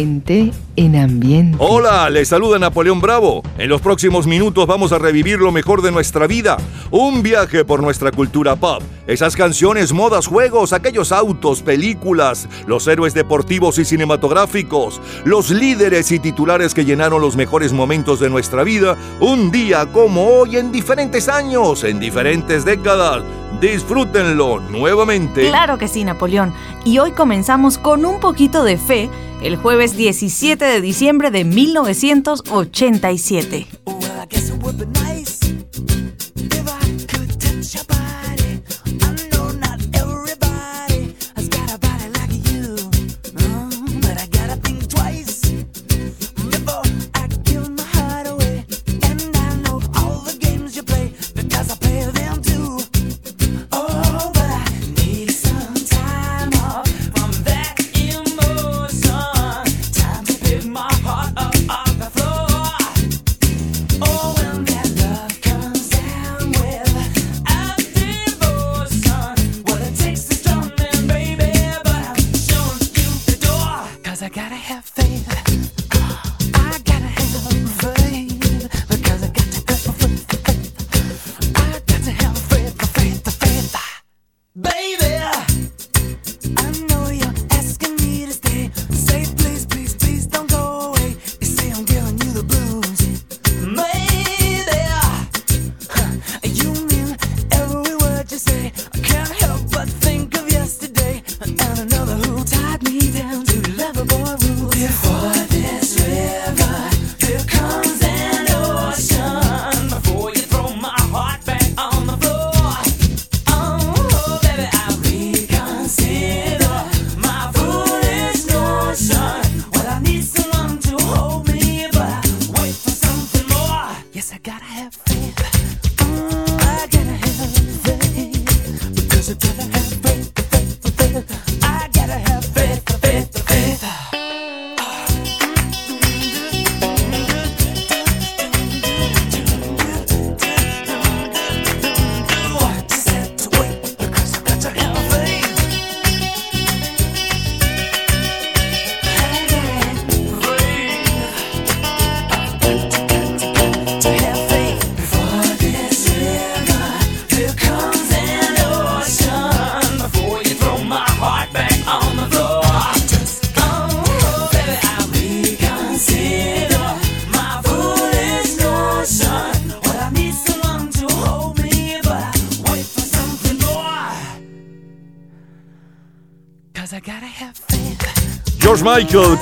Gente en ambiente. Hola, les saluda Napoleón Bravo. En los próximos minutos vamos a revivir lo mejor de nuestra vida. Un viaje por nuestra cultura pop. Esas canciones, modas, juegos, aquellos autos, películas, los héroes deportivos y cinematográficos, los líderes y titulares que llenaron los mejores momentos de nuestra vida, un día como hoy en diferentes años, en diferentes décadas. Disfrútenlo nuevamente. Claro que sí, Napoleón. Y hoy comenzamos con un poquito de fe el jueves 17 de diciembre de 1987.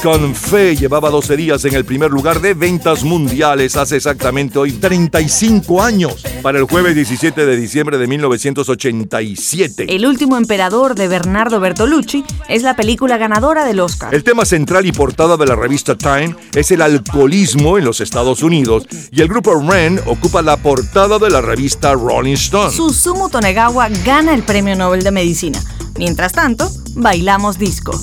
Con Fe llevaba 12 días en el primer lugar de ventas mundiales hace exactamente hoy 35 años, para el jueves 17 de diciembre de 1987. El último emperador de Bernardo Bertolucci es la película ganadora del Oscar. El tema central y portada de la revista Time es el alcoholismo en los Estados Unidos y el grupo Ren ocupa la portada de la revista Rolling Stone. Susumu Tonegawa gana el Premio Nobel de Medicina. Mientras tanto, bailamos disco.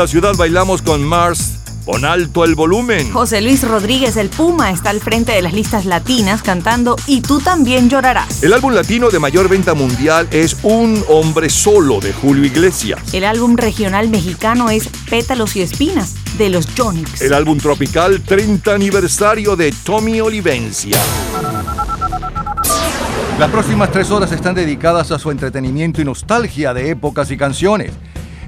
La ciudad bailamos con Mars. Pon alto el volumen. José Luis Rodríguez, el Puma, está al frente de las listas latinas cantando Y tú también llorarás. El álbum latino de mayor venta mundial es Un hombre solo de Julio Iglesias. El álbum regional mexicano es Pétalos y Espinas de los Jonix. El álbum tropical 30 aniversario de Tommy Olivencia. Las próximas tres horas están dedicadas a su entretenimiento y nostalgia de épocas y canciones.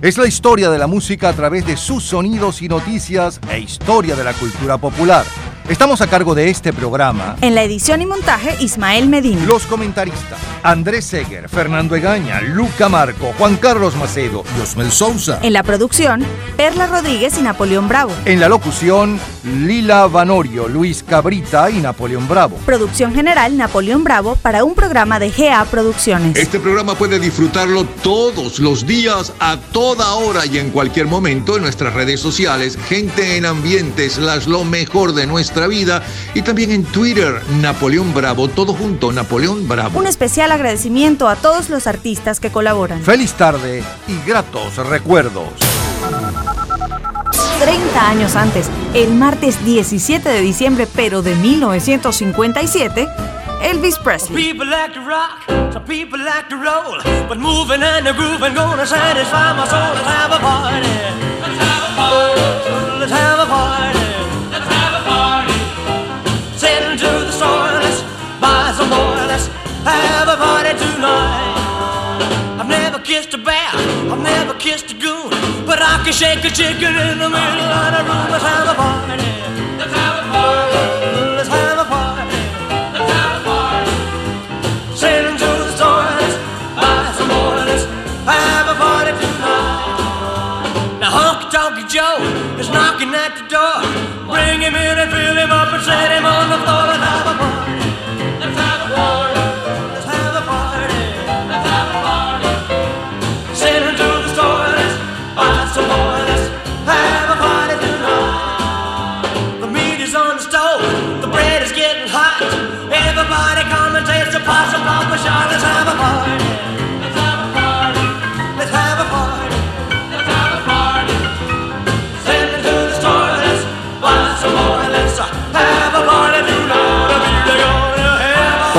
Es la historia de la música a través de sus sonidos y noticias e historia de la cultura popular. Estamos a cargo de este programa. En la edición y montaje, Ismael Medina. Los comentaristas: Andrés Seger, Fernando Egaña, Luca Marco, Juan Carlos Macedo y Osmel Sousa. En la producción, Perla Rodríguez y Napoleón Bravo. En la locución, Lila Vanorio, Luis Cabrita y Napoleón Bravo. Producción general, Napoleón Bravo, para un programa de GA Producciones. Este programa puede disfrutarlo todos los días, a toda hora y en cualquier momento en nuestras redes sociales, gente en ambientes, las lo mejor de nuestra vida y también en Twitter, Napoleón Bravo, todo junto, Napoleón Bravo. Un especial agradecimiento a todos los artistas que colaboran. Feliz tarde y gratos recuerdos. 30 años antes, el martes 17 de diciembre, pero de 1957, Elvis Presley. People like to rock, some people like to roll, but moving and the grooving gonna satisfy my soul. Let's have a party. Let's have a party. Let's have a party. Have a party tonight. I've never kissed a bear, I've never kissed a goon, but I can shake a chicken in the middle of the room. Let's have a party. Let's have a party. Let's have a party. Let's have a party. Sailing to the store, buy some more. Have a party tonight. Now Honky Tonky Joe is knocking at the door. Bring him in and fill him up and set him on the floor.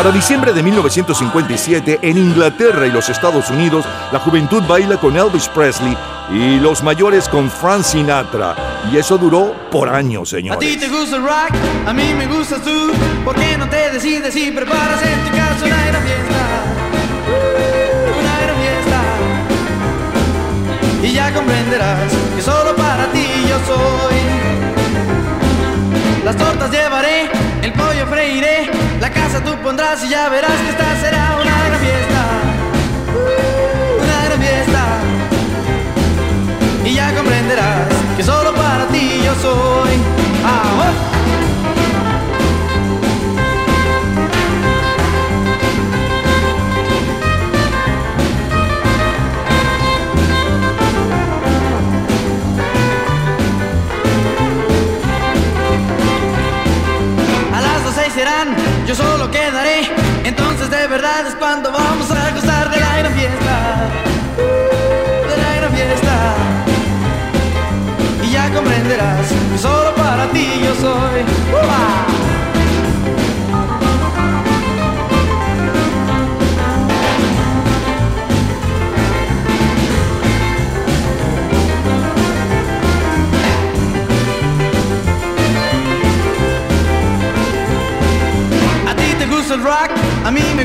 Para diciembre de 1957, en Inglaterra y los Estados Unidos, la juventud baila con Elvis Presley y los mayores con Frank Sinatra. Y eso duró por años, A ti señores. te gusta el rock, a mí me gustas tú. ¿Por qué no te decides y preparas en tu casa una gran fiesta? Uh, Una gran fiesta. Y ya comprenderás que solo para ti yo soy. Las tortas llevaré, pollo freiré, la casa tú pondrás y ya verás que esta será una gran fiesta. Uh, Una gran fiesta. Y ya comprenderás que solo para ti yo soy. Ah, oh. yo solo quedaré. Entonces de verdad es cuando vamos a gozar de la gran fiesta. De la gran fiesta. Y ya comprenderás, solo para ti yo soy.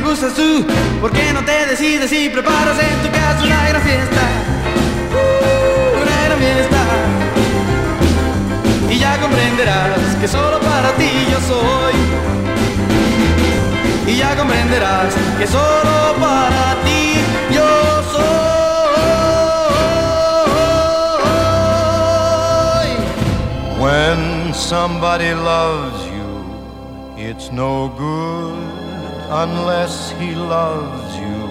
Me gustas tú. ¿Por qué no te decides y preparas en tu casa una gran fiesta? Uh, Una gran fiesta. Y ya comprenderás que solo para ti yo soy. Y ya comprenderás que solo para ti yo soy. When somebody loves you, it's no good unless he loves you.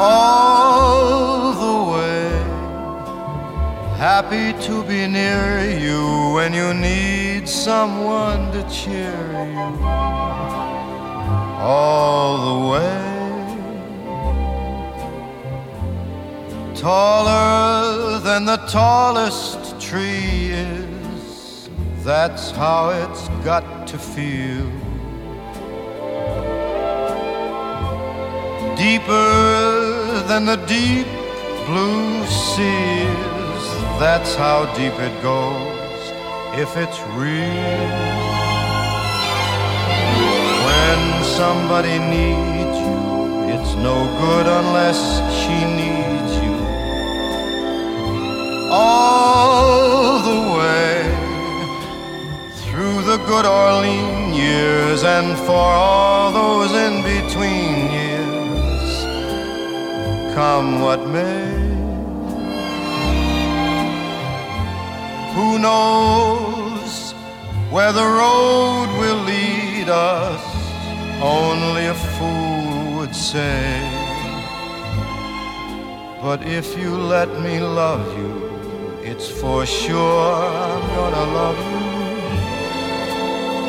All the way, happy to be near you when you need someone to cheer you. All the way. Taller than the tallest tree is, that's how it's got to feel. Deeper than the deep blue sea is, that's how deep it goes if it's real. When somebody needs you, it's no good unless she needs you. All the good or lean years and for all those in between years, come what may. Who knows where the road will lead us? Only a fool would say. But if you let me love you, it's for sure I'm gonna love you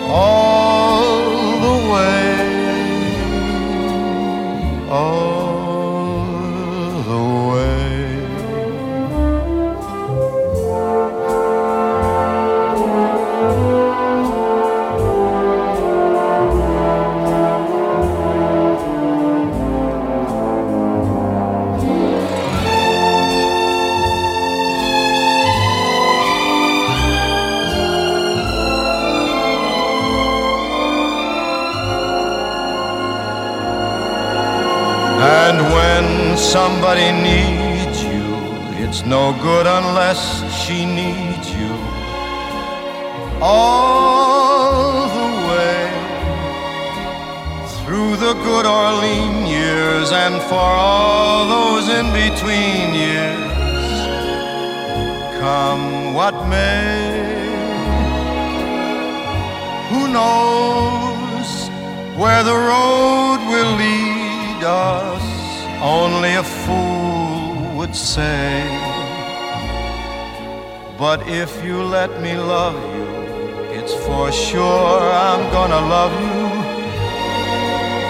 all the way, all somebody needs you, it's no good unless she needs you. All the way through the good or lean years, and for all those in between years, come what may. Who knows where the road will lead us? Only a fool would say. But if you let me love you, it's for sure I'm gonna love you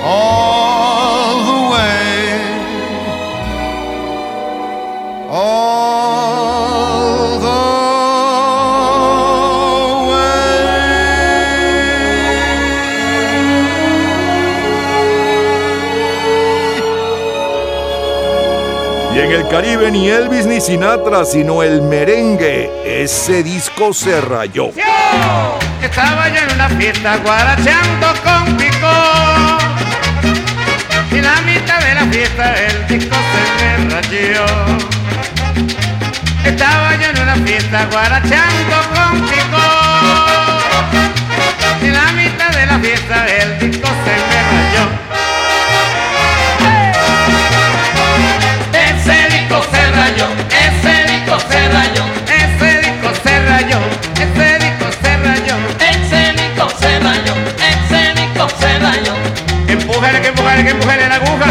all the way. En el Caribe ni Elvis ni Sinatra, sino el merengue. Ese disco se rayó. Estaba yo en una fiesta guarachando con pico Y la mitad de la fiesta el disco se me rayó Estaba yo en una fiesta guarachando con pico Y la mitad de la fiesta el disco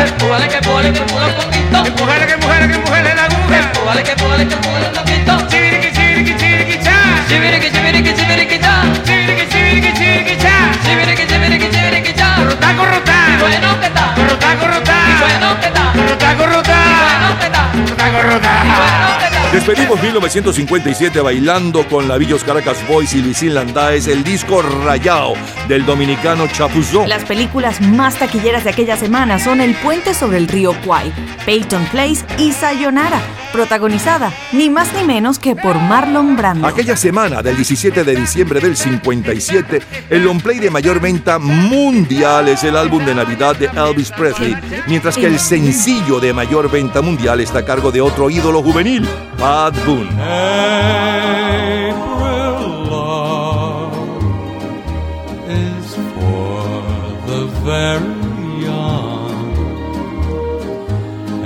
Empújale que empújale que empújale un poquito. Empújale que empújale que empújale la aguja. Empújale que empújale que empújale un poquito. Chibiriqui, chibiriqui, chibiriqui, cha. Chibiriqui, chibiriqui, chibiriqui, cha. Chibiriqui, chibiriqui, chibiriqui, cha. Chibiriqui, chibiriqui, chibiriqui, cha. Corrotá, corrotá. Bueno que está. Corrotá, corrotá. Bueno que está. Corrotá, corrotá. Bueno que está. Corrotá, corrotá. Despedimos 1957 bailando con la Villos Caracas Boys y Luisín Landáez el disco Rayao del dominicano Chapuzón. Las películas más taquilleras de aquella semana son El puente sobre el río Kwai, Peyton Place y Sayonara, protagonizada ni más ni menos que por Marlon Brando. Aquella semana del 17 de diciembre del 57, el long play de mayor venta mundial es el álbum de Navidad de Elvis Presley, mientras que el sencillo de mayor venta mundial está a cargo de otro ídolo juvenil, Bad Boone.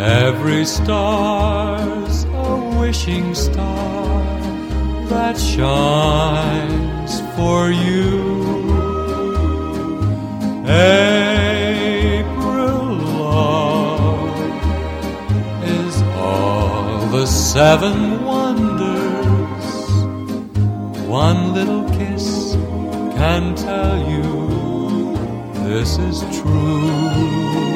Every star's a wishing star that shines for you. April love is all the seven wonders. One little kiss can tell you this is true.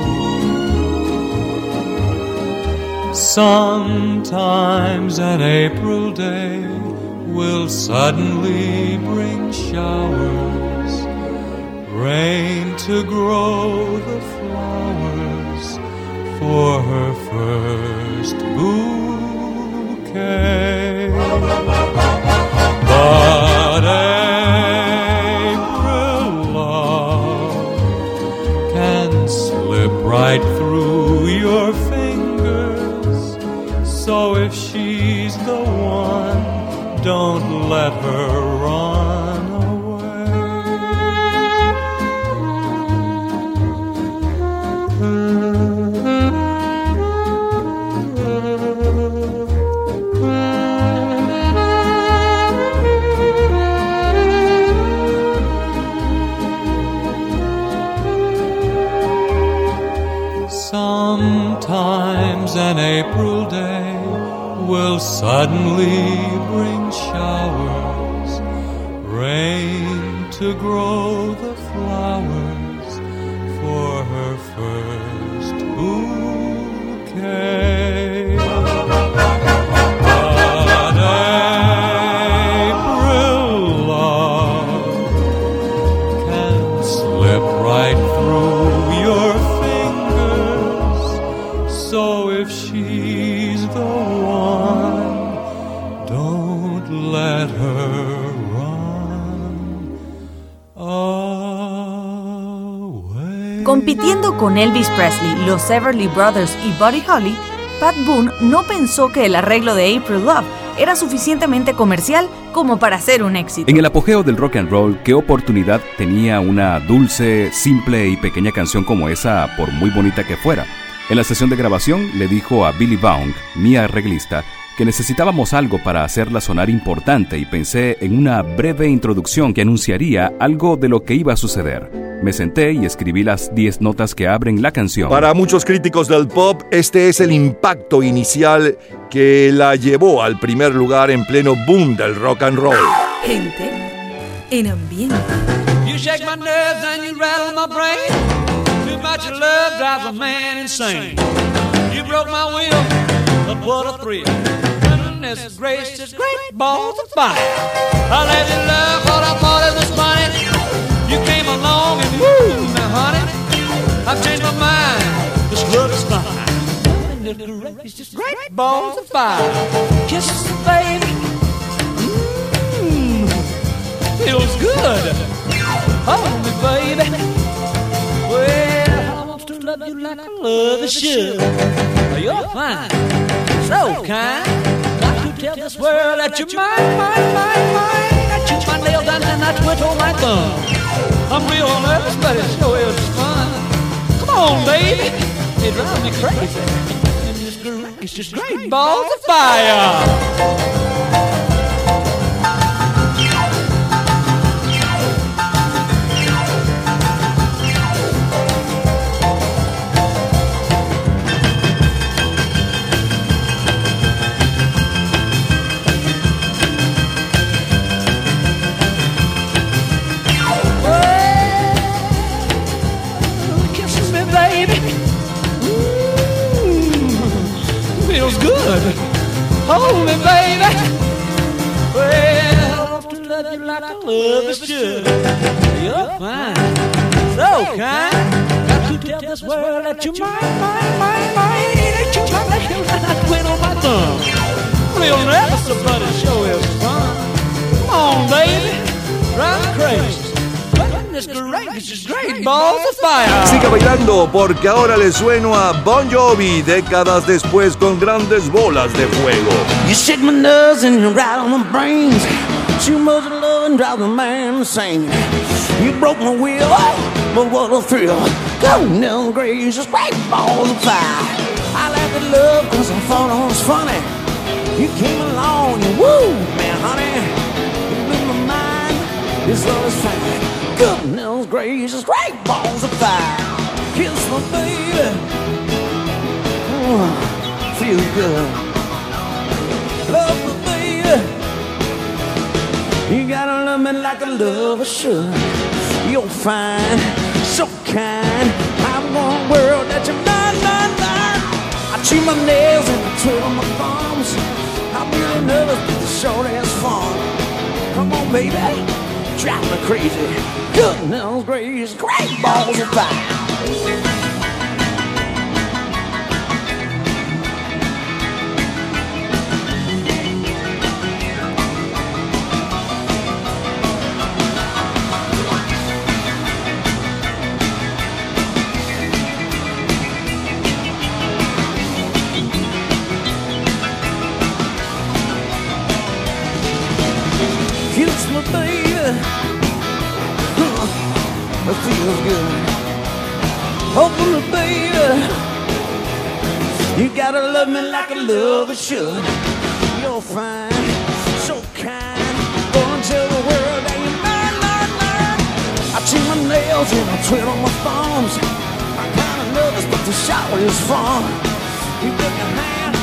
Sometimes an April day will suddenly bring showers, rain to grow the flowers for her first bouquet. But April love can slip right she's the one, don't let her run away. Sometimes an April day will suddenly bring showers, rain to grow the flowers Compitiendo con Elvis Presley, los Everly Brothers y Buddy Holly, Pat Boone no pensó que el arreglo de April Love era suficientemente comercial como para ser un éxito. En el apogeo del rock and roll, ¿qué oportunidad tenía una dulce, simple y pequeña canción como esa, por muy bonita que fuera? En la sesión de grabación le dijo a Billy Baum, mi arreglista, que necesitábamos algo para hacerla sonar importante y pensé en una breve introducción que anunciaría algo de lo que iba a suceder. Me senté y escribí las 10 notas que abren la canción. Para muchos críticos del pop, este es el impacto inicial que la llevó al primer lugar en pleno boom del rock and roll. Gente en ambiente. You shake my nerves and you rattle my brain. Too much love drives a man insane. You broke my will, but what a thrill. Goodness gracious, great balls of fire. I let you love what I thought it was funny. You came along and woo, now honey, I've changed my mind. This love is fine. Goodness gracious, great balls of fire. Kisses, baby. Mmm, feels good. Hold me, baby. Love you like I love a should. You're fine, so kind. Got to tell this world that you're mine, mine, mine, mine. I chew my nails down and I twiddle my thumb. I'm real nervous, but it sure is fun. Come on, baby. It drives me crazy. And this girl is just great balls of fire. Baby. Ooh, feels good. Hold me, baby. Well, to love you like I love is should. You're fine, so kind. Got to tell this world that you're mine, mine, mine, mine. Ain't you trying to kill that twin on my thumb? We'll never somebody show is fun. Come on, baby, drive me crazy. Goodness gracious, great balls of fire. Siga bailando porque ahora le sueno a Bon Jovi décadas después con grandes bolas de fuego. You shake my nerves and you rattle my brains. Too much love and drive the man insane. You broke my will, but what a thrill. Go now, gracious, great balls of fire. I laugh at love cause I thought it was funny. You came along and woo, man, honey. You blew my mind. This love is fine. Goodness gracious, great balls of fire. Kiss my baby. Mm, feel good. Love me, baby. You gotta love me like a lover should. You're fine, so kind. I'm one world that you're not, not, not. I chew my nails and I twiddle my thumbs. I'm really nervous, but the show has fun. Come on, baby, drive me crazy. Goodness gracious, great balls of fire. Feels good. Baby. You gotta love me like a lover should. You're fine, so kind. Gonna tell the world that you're mine, mine, mine. I chew my nails and I twiddle my thumbs. I'm kinda nervous, but the shower is fun. You give your hand,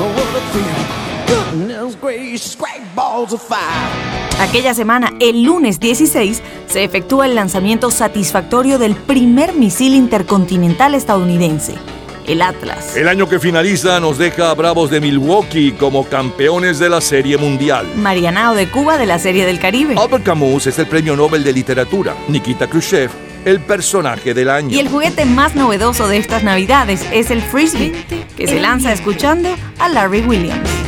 oh what a feel. Goodness gracious, great balls of fire. Aquella semana, el lunes 16, se efectúa el lanzamiento satisfactorio del primer misil intercontinental estadounidense, el Atlas. El año que finaliza nos deja a Bravos de Milwaukee como campeones de la Serie Mundial. Marianao de Cuba de la Serie del Caribe. Albert Camus es el premio Nobel de Literatura. Nikita Khrushchev, el personaje del año. Y el juguete más novedoso de estas navidades es el Frisbee, que se lanza escuchando a Larry Williams.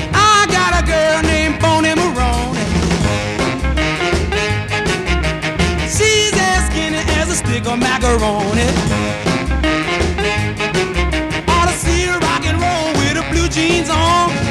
As a macaroni. Ought to see her rock and roll with her blue jeans on.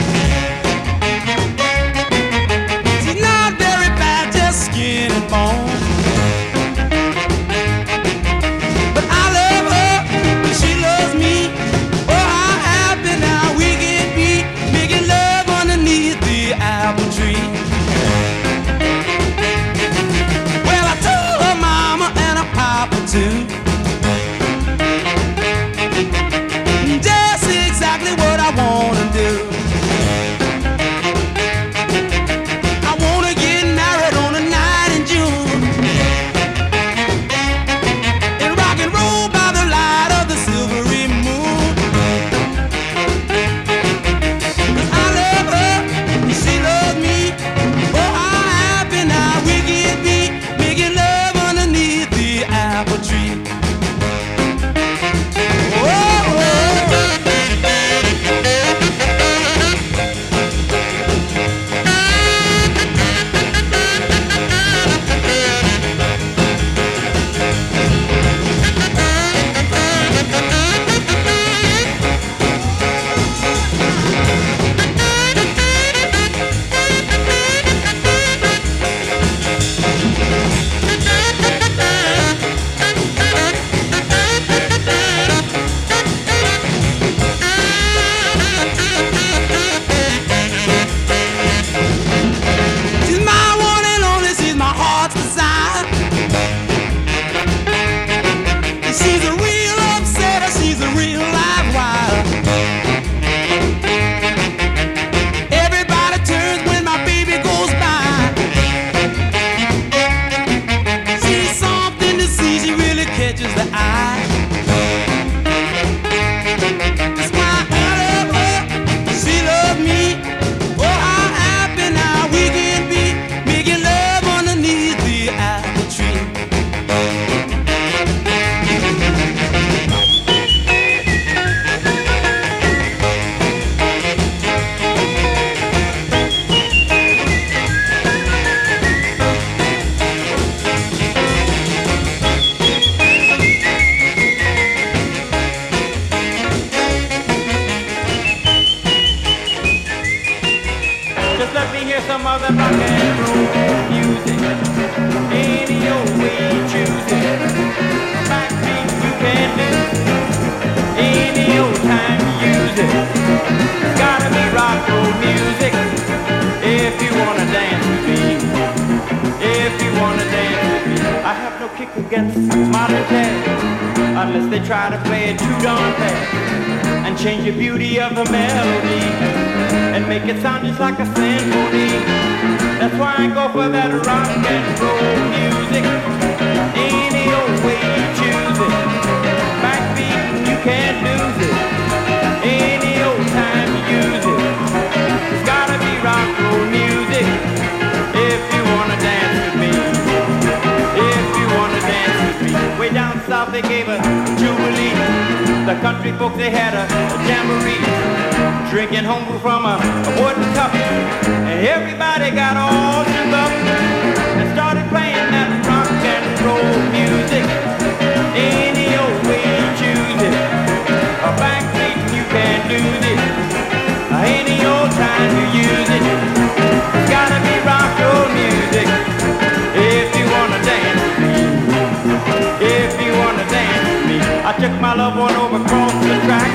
Beauty of the melody and make it sound just like a symphony. That's why I go for that rock and roll music. Any old way you choose it. Backbeat, you can't lose south they gave a jubilee. The country folks they had a, a jamboree. Drinking homebrew from a, a wooden cup. And everybody got all shook up and started playing that rock and roll music. Any old way you choose it. A backbeat you can't lose it. Any old time you use it. It's gotta be rock roll music. If you wanna dance. If you I took my love one over across the track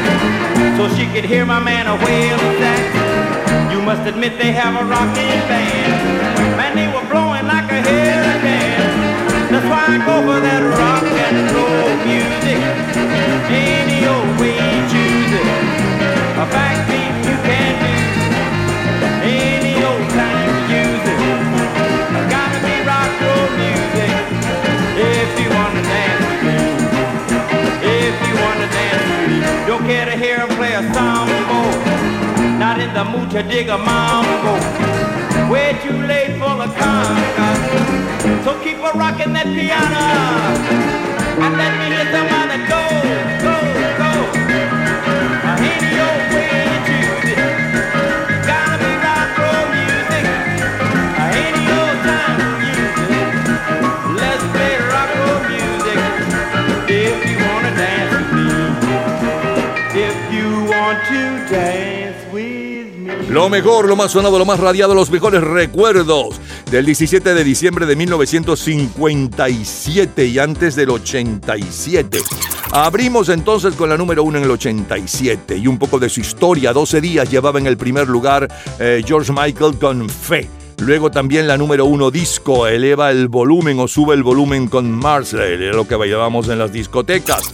so she could hear my man a whale sax. You must admit they have a rockin' band. Man, they were blowing like a hurricane. That's why I go for that rock and roll music. Any old way you choose it. A backbeat Don't care to hear him play a sambo. Not in the mood to dig a mambo. Way too late for the conga. So keep a rocking that piano. And let me hear some of the go, go, go. Lo mejor, lo más sonado, lo más radiado, los mejores recuerdos del 17 de diciembre de 1957 y antes del 87. Abrimos entonces con la número uno en el 87 y un poco de su historia. 12 días llevaba en el primer lugar eh, George Michael con Fe. Luego también la número uno disco, eleva el volumen o sube el volumen con Marsley, lo que bailábamos en las discotecas.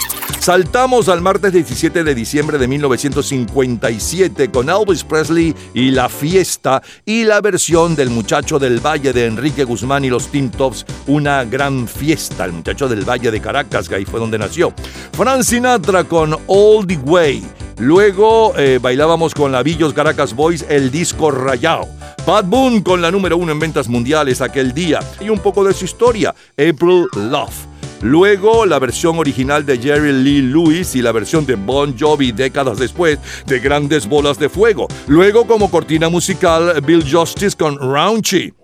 Saltamos al martes 17 de diciembre de 1957 con Elvis Presley y La Fiesta y la versión del muchacho del Valle de Enrique Guzmán y los Teen Tops, una gran fiesta, el muchacho del Valle de Caracas, que ahí fue donde nació. Frank Sinatra con All the Way. Luego eh, bailábamos con la Villos Caracas Boys el disco Rayao. Pat Boone con la número uno en ventas mundiales aquel día y un poco de su historia, April Love. Luego la versión original de Jerry Lee Lewis y la versión de Bon Jovi décadas después de Grandes Bolas de Fuego. Luego como cortina musical Bill Justice con Raunchy.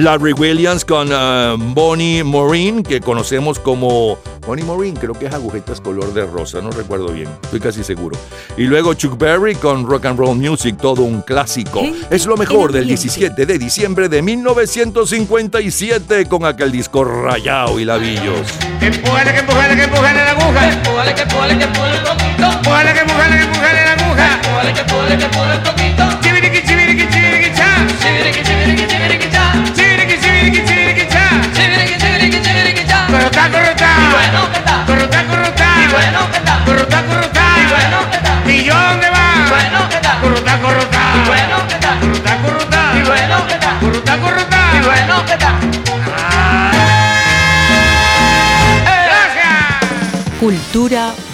Larry Williams con uh, Bonnie Maureen, que conocemos como Bonnie Maureen, creo que es agujetas color de rosa, no recuerdo bien, estoy casi seguro. Y luego Chuck Berry con Rock and Roll Music, todo un clásico. Es lo mejor del 17 de diciembre de 1957 con aquel disco Rayao y Lavillos. Empújale, que empújale, que empújale la aguja. Empújale, que empújale, que empújale un poquito. Empújale, que empújale, que empújale la aguja. Empújale, que empújale, que empújale un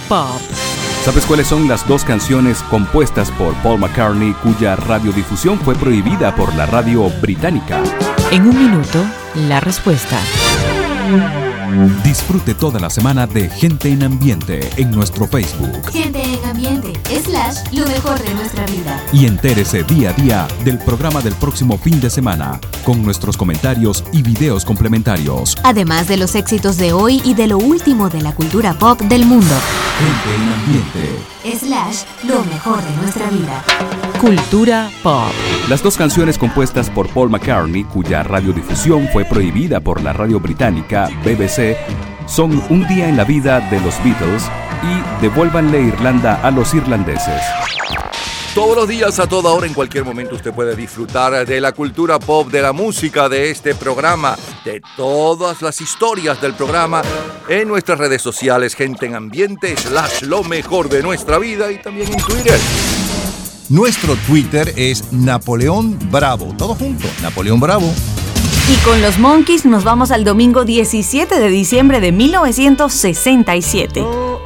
pop. ¿Sabes cuáles son las dos canciones compuestas por Paul McCartney cuya radiodifusión fue prohibida por la radio británica? En un minuto, la respuesta. Disfrute toda la semana de Gente en Ambiente en nuestro Facebook. Gente en ambiente, slash, lo mejor de nuestra vida. Y entérese día a día del programa del próximo fin de semana, con nuestros comentarios y videos complementarios. Además de los éxitos de hoy y de lo último de la cultura pop del mundo. Gente en Ambiente. Slash, lo mejor de nuestra vida. Cultura pop. Las dos canciones compuestas por Paul McCartney, cuya radiodifusión fue prohibida por la radio británica BBC, son Un día en la vida de los Beatles y Devuélvanle Irlanda a los irlandeses. Todos los días, a toda hora, en cualquier momento, usted puede disfrutar de la cultura pop, de la música, de este programa, de todas las historias del programa en nuestras redes sociales, gente en ambiente, slash lo mejor de nuestra vida y también en Twitter. Nuestro Twitter es Napoleón Bravo. Todo junto, Napoleón Bravo. Y con los Monkeys nos vamos al domingo 17 de diciembre de 1967. Oh,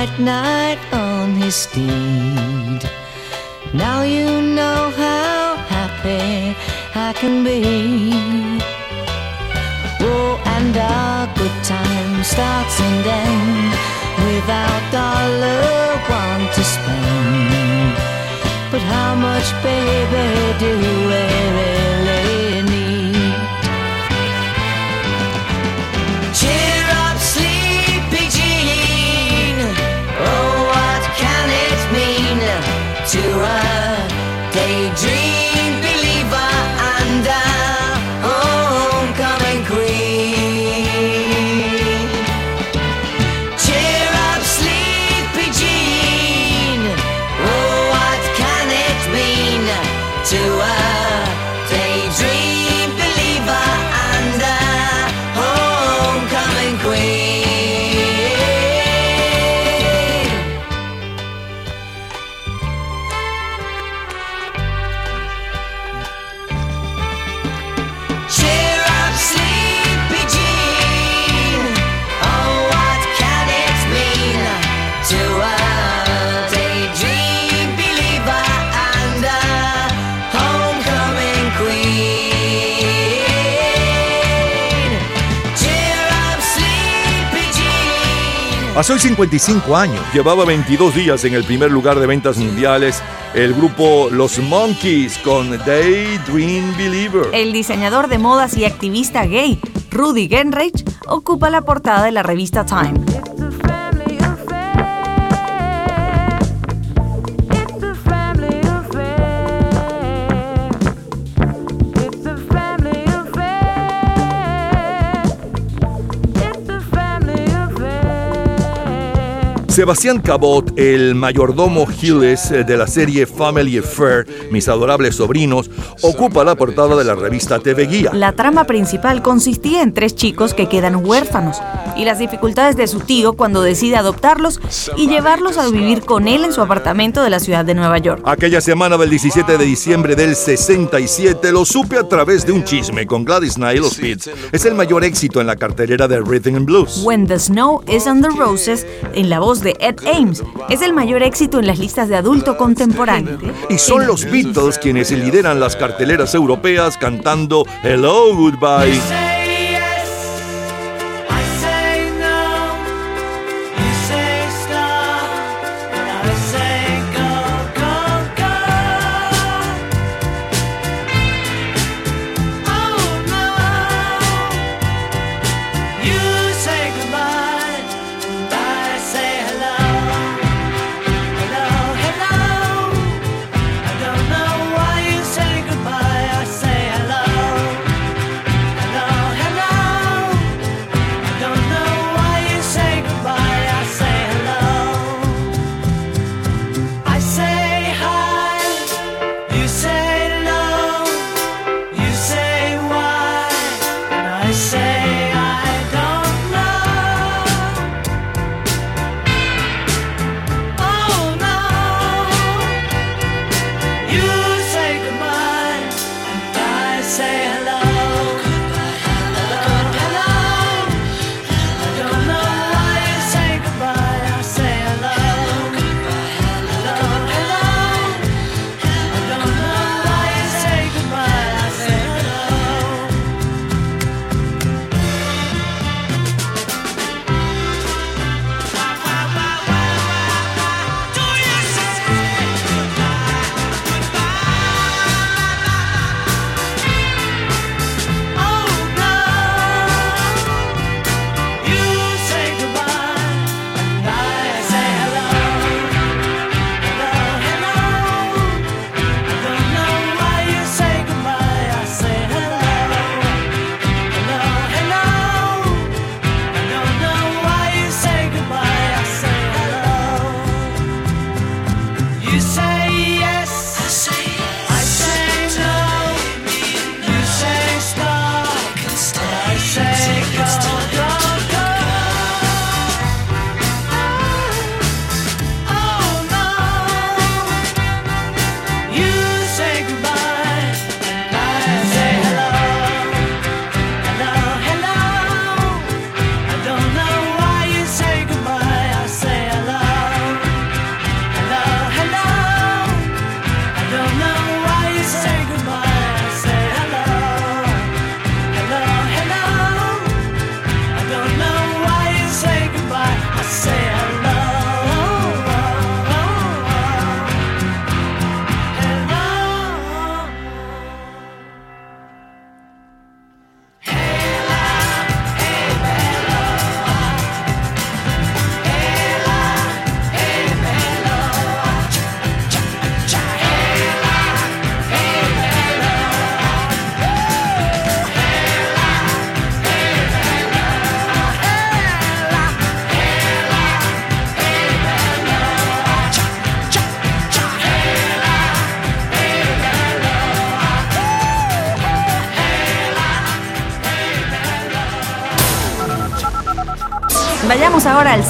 White knight on his steed. Now you know how happy I can be. Oh, and our good time starts and ends without dollar one to spend. But how much, baby, do we to a Hoy 55 años, llevaba 22 días en el primer lugar de ventas mundiales el grupo Los Monkeys con Daydream Believer. El diseñador de modas y activista gay, Rudy Genrich, ocupa la portada de la revista Time. Sebastián Cabot, el mayordomo Gilles eh, de la serie Family Affair, Mis adorables sobrinos, ocupa la portada de la revista TV Guía. La trama principal consistía en tres chicos que quedan huérfanos y las dificultades de su tío cuando decide adoptarlos y llevarlos a vivir con él en su apartamento de la ciudad de Nueva York. Aquella semana del 17 de diciembre del 67 lo supe a través de un chisme con Gladys Knight y los Beats. Es el mayor éxito en la cartelera de Rhythm and Blues. When the Snow is on the Roses, en la voz de Ed Ames, es el mayor éxito en las listas de adulto contemporáneo. Y son los Beatles quienes lideran las carteleras europeas cantando Hello Goodbye.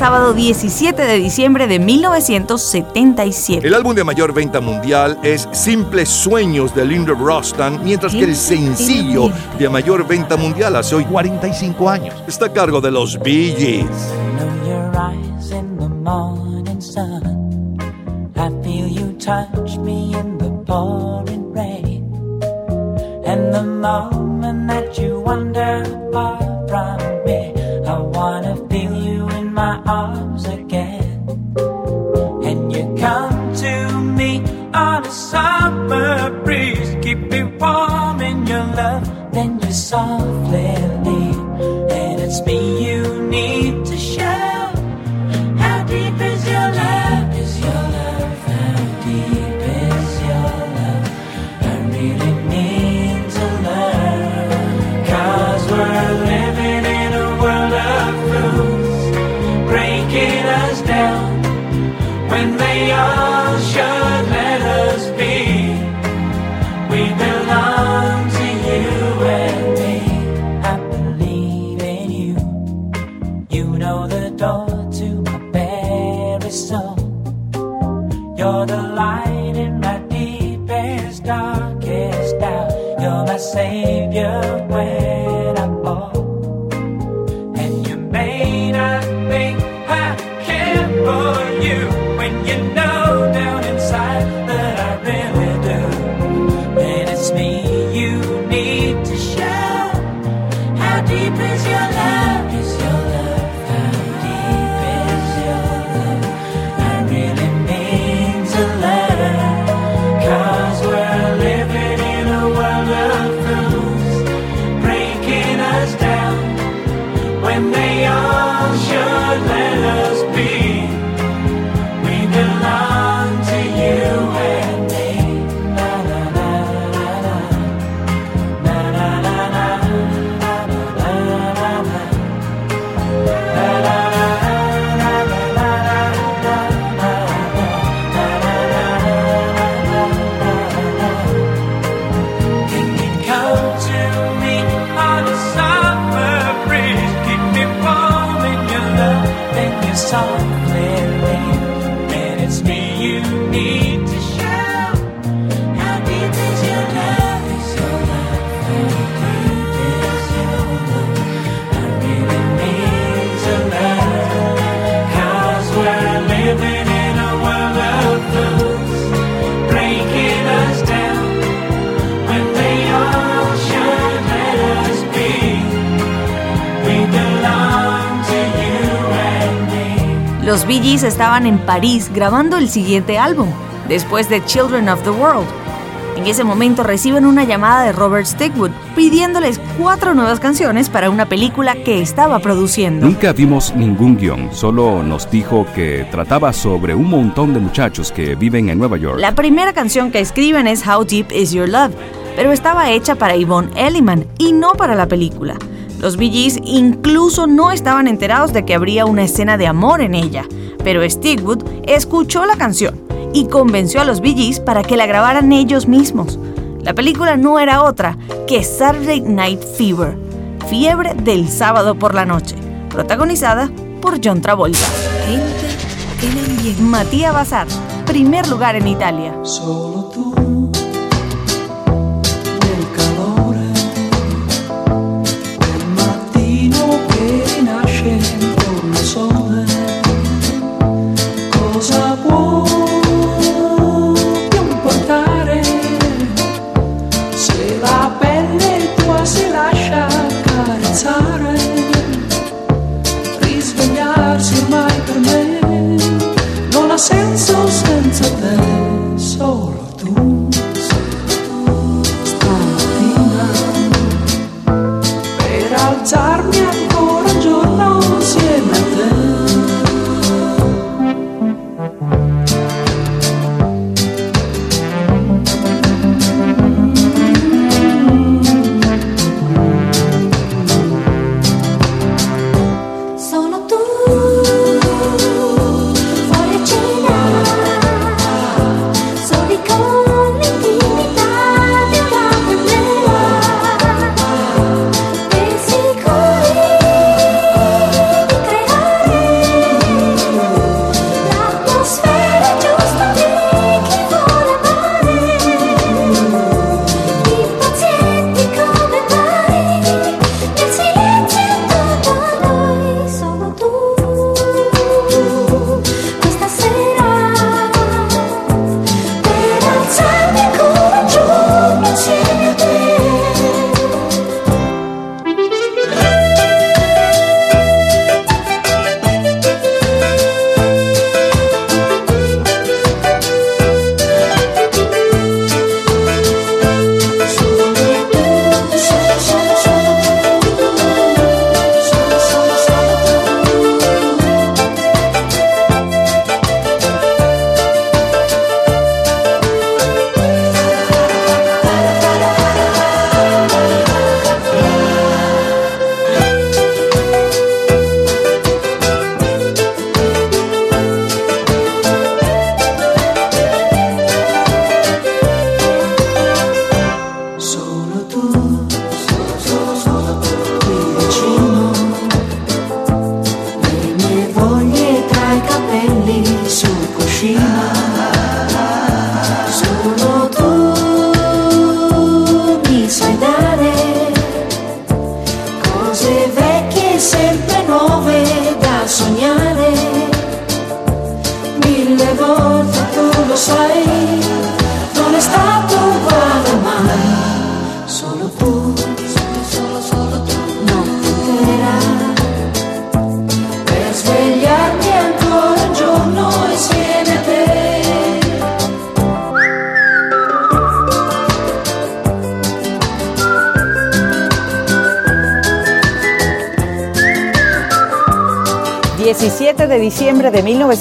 Sábado 17 de diciembre de 1977. El álbum de mayor venta mundial es Simples Sueños de Linda Rostan, mientras que el sencillo de mayor venta mundial hace hoy 45 años está a cargo de los Bee Gees. know your eyes in the morning sun. I feel you touch me in the pouring rain. And the moment that you wander far Gees estaban en París grabando el siguiente álbum, después de Children of the World. En ese momento reciben una llamada de Robert Stigwood pidiéndoles cuatro nuevas canciones para una película que estaba produciendo. Nunca vimos ningún guion, solo nos dijo que trataba sobre un montón de muchachos que viven en Nueva York. La primera canción que escriben es How Deep Is Your Love, pero estaba hecha para Yvonne Elliman y no para la película. Los Bee Gees incluso no estaban enterados de que habría una escena de amor en ella, pero Stigwood escuchó la canción y convenció a los Bee Gees para que la grabaran ellos mismos. La película no era otra que Saturday Night Fever, Fiebre del sábado por la noche, protagonizada por John Travolta. Matías Bazar, primer lugar en Italia. Solo tu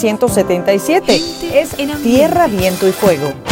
1977. Es Tierra, Viento y Fuego.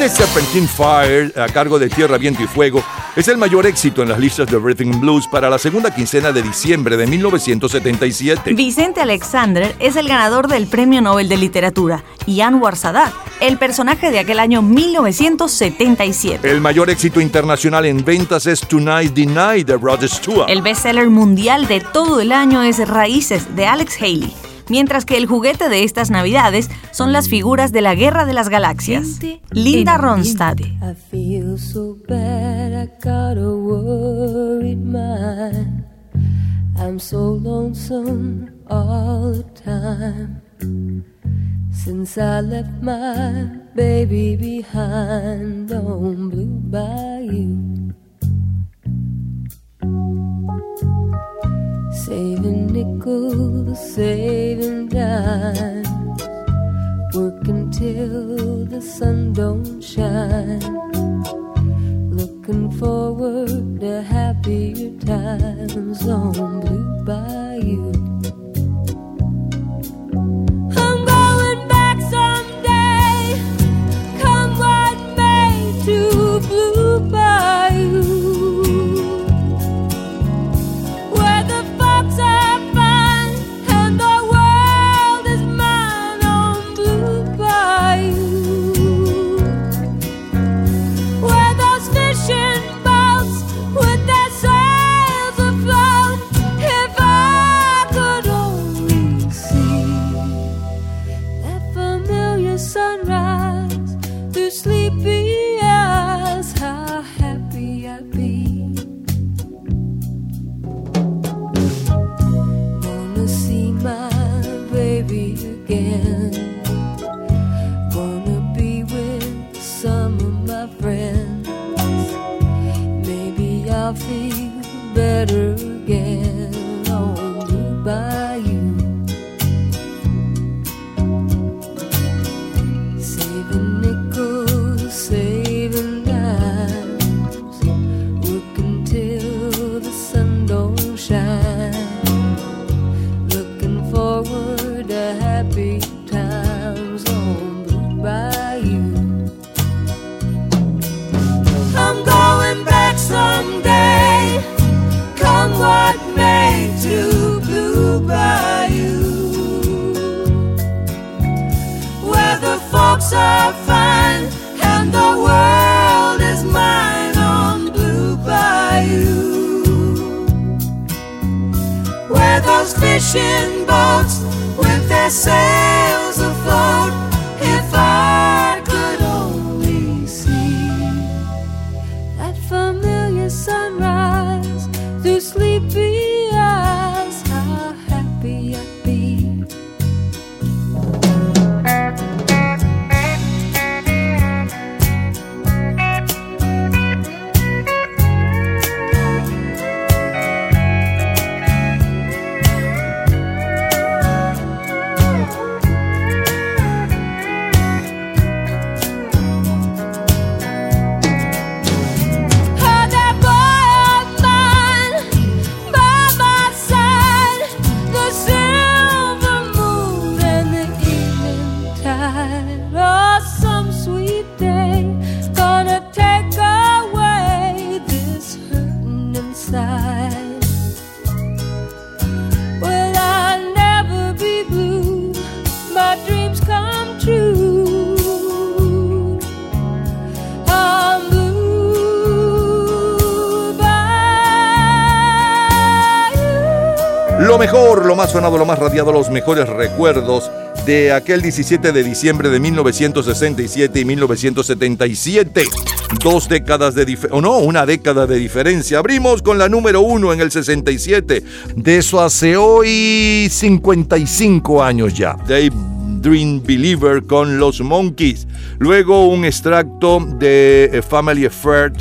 Este Serpentine Fire, a cargo de Tierra, Viento y Fuego, es el mayor éxito en las listas de Rhythm and Blues para la segunda quincena de diciembre de 1977. Vicente Alexander es el ganador del Premio Nobel de Literatura y Anwar Sadat, el personaje de aquel año 1977. El mayor éxito internacional en ventas es Tonight Night de Rod Stewart. El bestseller mundial de todo el año es Raíces de Alex Haley, mientras que el juguete de estas navidades son las figuras de la Guerra de las Galaxias. Linda Ronstadt. I'm so lonesome all the time. Since I left my baby behind on Blue Bayou. Saving nickels, saving dimes. Work until the sun don't shine. Looking forward to happier times on Blue Bayou. I'm going back someday. Come what may to Blue. Mejor, lo más sonado, lo más radiado, los mejores recuerdos de aquel 17 de diciembre de 1967 y 1977. Dos décadas de diferencia, o no, una década de diferencia. Abrimos con la número uno en el 67. De eso hace hoy 55 años ya. Dave Dream Believer con los Monkeys. Luego un extracto de eh, Family Affair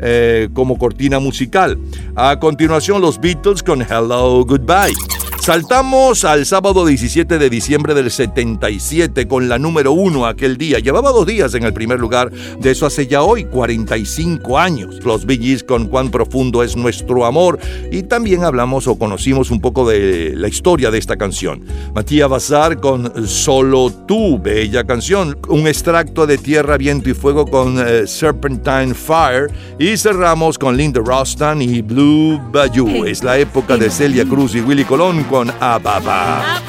eh, como cortina musical. A continuación los Beatles con Hello Goodbye. Saltamos al sábado 17 de diciembre del 77 con la número uno aquel día. Llevaba dos días en el primer lugar, de eso hace ya hoy 45 años. Los Bee Gees con cuán profundo es nuestro amor y también hablamos o conocimos un poco de la historia de esta canción. Matías Bazar con Solo tú, bella canción. Un extracto de Tierra, Viento y Fuego con eh, Serpentine Fire y cerramos con Linda Rostan y Blue Bayou. Es la época de Celia Cruz y Willy Colón con A Papá.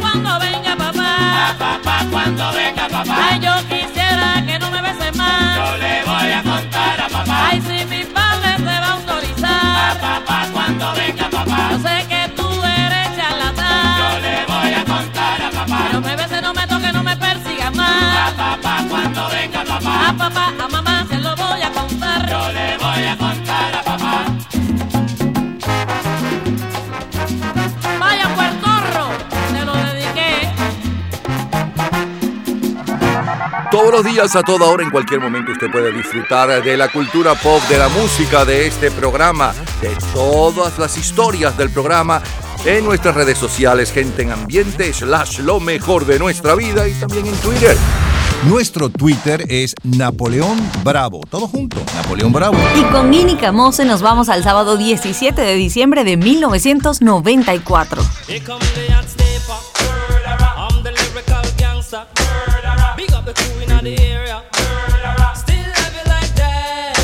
cuando venga papá. A papá cuando venga papá. Ay, yo quisiera que no me bese más. Yo le voy a contar a papá. Ay, si mi padre se va a autorizar. A papá cuando venga papá. Yo sé que tú eres charlatán. Yo le voy a contar a papá. No me bese, no me toque, no me persiga más. A papá cuando venga papá. A papá, Todos los días, a toda hora, en cualquier momento, usted puede disfrutar de la cultura pop, de la música, de este programa, de todas las historias del programa en nuestras redes sociales, gente en ambiente, slash lo mejor de nuestra vida y también en Twitter. Nuestro Twitter es Napoleón Bravo. Todo junto, Napoleón Bravo. Y con Nini Camose nos vamos al sábado 17 de diciembre de 1994. Here come the hot stepper. I'm the lyrical gangster. Big up the crew in area. Still it like that.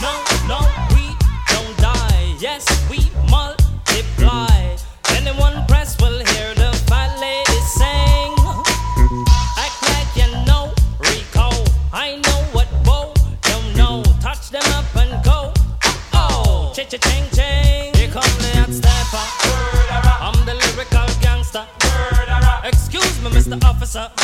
No, no, we don't die. Yes, we multiply. Anyone press will hear the sing. Act like you know. I know what know. Touch them up and go. Oh, cha. Here the. I'm the lyrical gangster. Excuse me, Mr. Officer.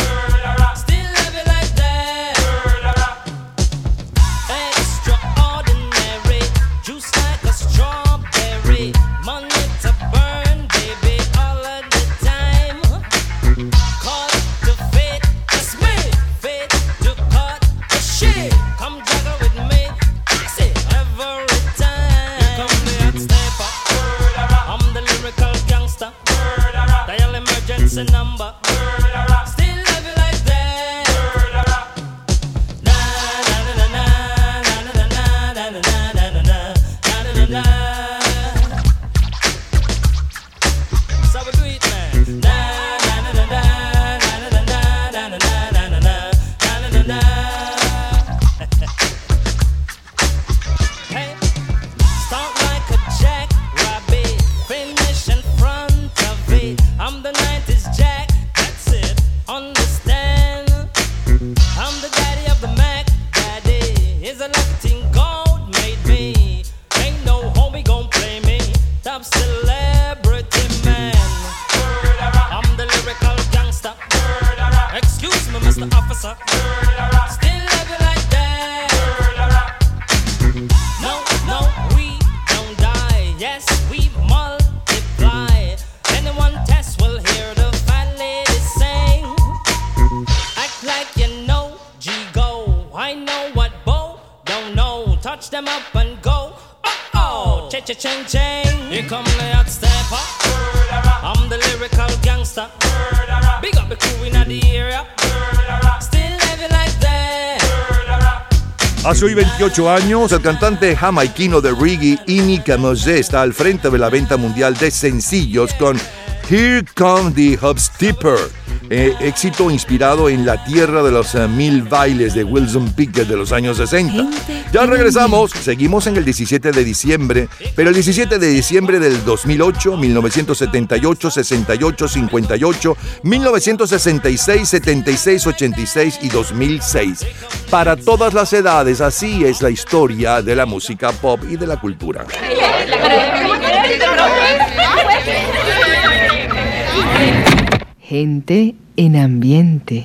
28 años, el cantante jamaiquino de reggae, Ini Kamose, está al frente de la venta mundial de sencillos con Here Come the Hubstepper, eh, éxito inspirado en la tierra de los eh, mil bailes de Wilson Pickett de los años 60. Ya regresamos, seguimos en el 17 de diciembre, pero el 17 de diciembre del 2008, 1978, 68, 58, 1966, 76, 86 y 2006. Para todas las edades, así es la historia de la música pop y de la cultura. Gente en ambiente.